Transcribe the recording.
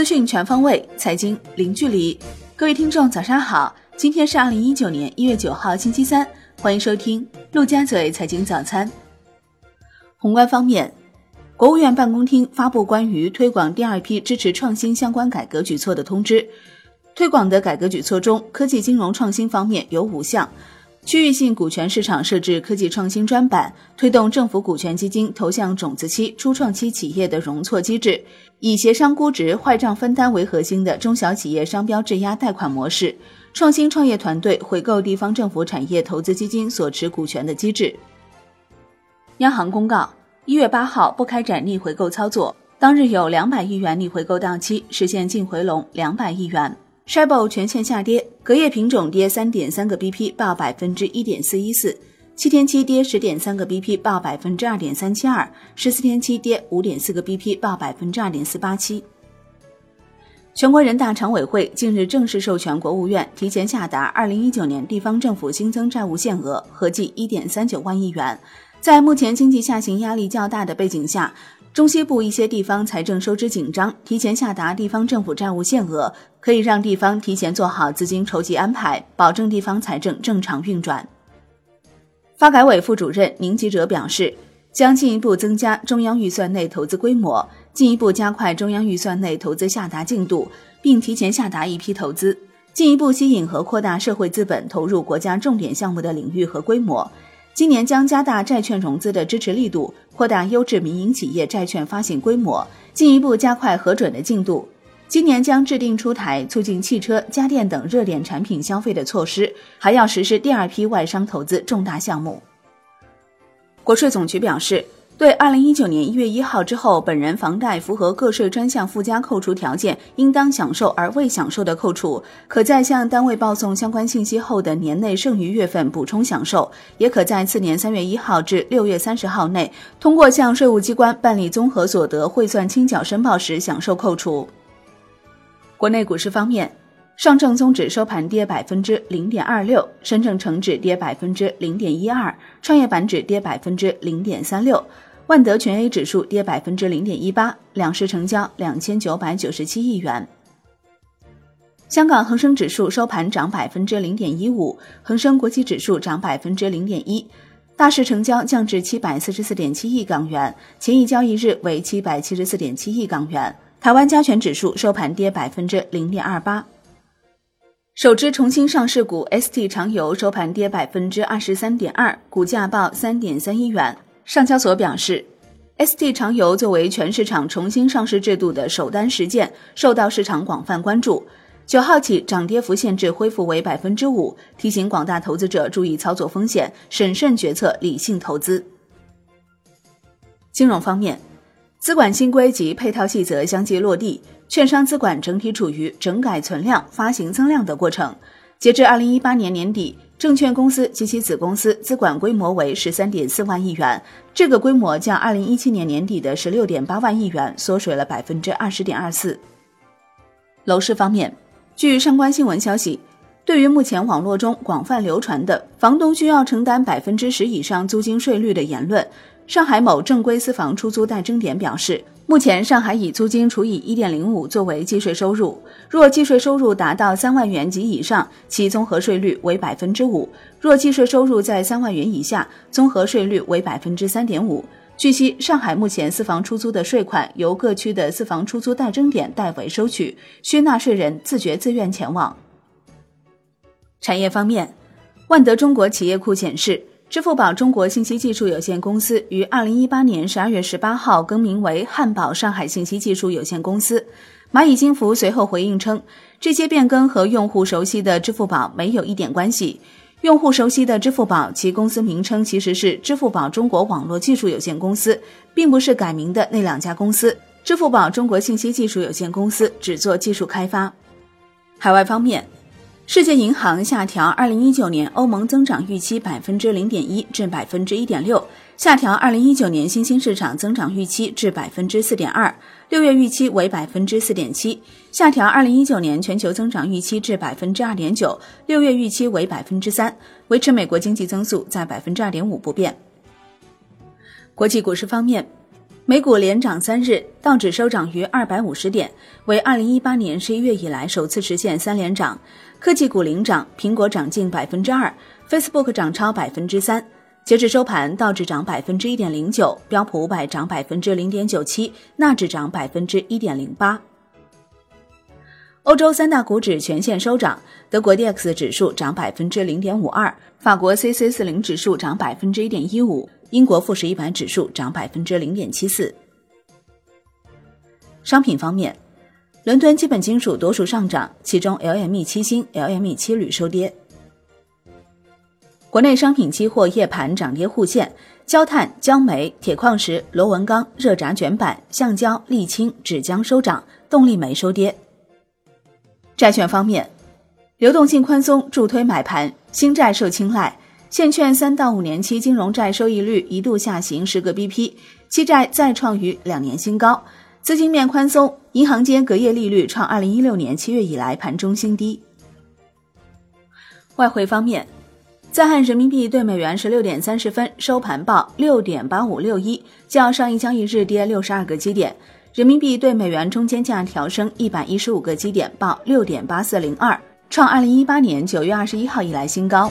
资讯全方位，财经零距离。各位听众，早上好！今天是二零一九年一月九号，星期三，欢迎收听陆家嘴财经早餐。宏观方面，国务院办公厅发布关于推广第二批支持创新相关改革举措的通知。推广的改革举措中，科技金融创新方面有五项。区域性股权市场设置科技创新专板，推动政府股权基金投向种子期、初创期企业的容错机制，以协商估值、坏账分担为核心的中小企业商标质押贷款模式，创新创业团队回购地方政府产业投资基金所持股权的机制。央行公告，一月八号不开展逆回购操作，当日有两百亿元逆回购到期，实现净回笼两百亿元。S h i b o 全线下跌，隔夜品种跌三点三个 BP，报百分之一点四一四；七天期跌十点三个 BP，报百分之二点三七二；十四天期跌五点四个 BP，报百分之二点四八七。全国人大常委会近日正式授权国务院提前下达二零一九年地方政府新增债务限额，合计一点三九万亿元。在目前经济下行压力较大的背景下，中西部一些地方财政收支紧张，提前下达地方政府债务限额，可以让地方提前做好资金筹集安排，保证地方财政正常运转。发改委副主任宁吉喆表示，将进一步增加中央预算内投资规模，进一步加快中央预算内投资下达进度，并提前下达一批投资，进一步吸引和扩大社会资本投入国家重点项目的领域和规模。今年将加大债券融资的支持力度，扩大优质民营企业债券发行规模，进一步加快核准的进度。今年将制定出台促进汽车、家电等热点产品消费的措施，还要实施第二批外商投资重大项目。国税总局表示。对二零一九年一月一号之后，本人房贷符合个税专项附加扣除条件，应当享受而未享受的扣除，可在向单位报送相关信息后的年内剩余月份补充享受，也可在次年三月一号至六月三十号内，通过向税务机关办理综合所得汇算清缴申报时享受扣除。国内股市方面，上证综指收盘跌百分之零点二六，深证成指跌百分之零点一二，创业板指跌百分之零点三六。万德全 A 指数跌百分之零点一八，两市成交两千九百九十七亿元。香港恒生指数收盘涨百分之零点一五，恒生国际指数涨百分之零点一，大市成交降至七百四十四点七亿港元，前一交易日为七百七十四点七亿港元。台湾加权指数收盘跌百分之零点二八。首支重新上市股 ST 长油收盘跌百分之二十三点二，股价报三点三一元。上交所表示，ST 长油作为全市场重新上市制度的首单实践，受到市场广泛关注。九号起，涨跌幅限制恢复为百分之五，提醒广大投资者注意操作风险，审慎决策，理性投资。金融方面，资管新规及配套细则相继落地，券商资管整体处于整改存量、发行增量的过程。截至二零一八年年底。证券公司及其子公司资管规模为十三点四万亿元，这个规模较二零一七年年底的十六点八万亿元缩水了百分之二十点二四。楼市方面，据上官新闻消息，对于目前网络中广泛流传的房东需要承担百分之十以上租金税率的言论，上海某正规私房出租代征点表示。目前，上海以租金除以一点零五作为计税收入，若计税收入达到三万元及以上，其综合税率为百分之五；若计税收入在三万元以下，综合税率为百分之三点五。据悉，上海目前私房出租的税款由各区的私房出租代征点代为收取，需纳税人自觉自愿前往。产业方面，万德中国企业库显示。支付宝中国信息技术有限公司于二零一八年十二月十八号更名为汉堡上海信息技术有限公司。蚂蚁金服随后回应称，这些变更和用户熟悉的支付宝没有一点关系。用户熟悉的支付宝，其公司名称其实是支付宝中国网络技术有限公司，并不是改名的那两家公司。支付宝中国信息技术有限公司只做技术开发。海外方面。世界银行下调二零一九年欧盟增长预期百分之零点一至百分之一点六，下调二零一九年新兴市场增长预期至百分之四点二，六月预期为百分之四点七，下调二零一九年全球增长预期至百分之二点九，六月预期为百分之三，维持美国经济增速在百分之二点五不变。国际股市方面。美股连涨三日，道指收涨逾二百五十点，为二零一八年十一月以来首次实现三连涨。科技股领涨，苹果涨近百分之二，Facebook 涨超百分之三。截至收盘，道指涨百分之一点零九，标普五百涨百分之零点九七，纳指涨百分之一点零八。欧洲三大股指全线收涨，德国 D X 指数涨百分之零点五二，法国 C C 四零指数涨百分之一点一五。英国富时一百指数涨百分之零点七四。商品方面，伦敦基本金属多数上涨，其中 LME 七锌、LME 七铝收跌。国内商品期货夜盘涨跌互现，焦炭、焦煤、铁矿石、螺纹钢、热轧卷板、橡胶、沥青、纸浆收涨，动力煤收跌。债券方面，流动性宽松助推买盘，新债受青睐。现券三到五年期金融债收益率一度下行十个 BP，期债再创逾两年新高。资金面宽松，银行间隔夜利率创二零一六年七月以来盘中新低。外汇方面，在岸人民币对美元十六点三十分收盘报六点八五六一，较上一交易日跌六十二个基点。人民币对美元中间价调升一百一十五个基点，报六点八四零二，创二零一八年九月二十一号以来新高。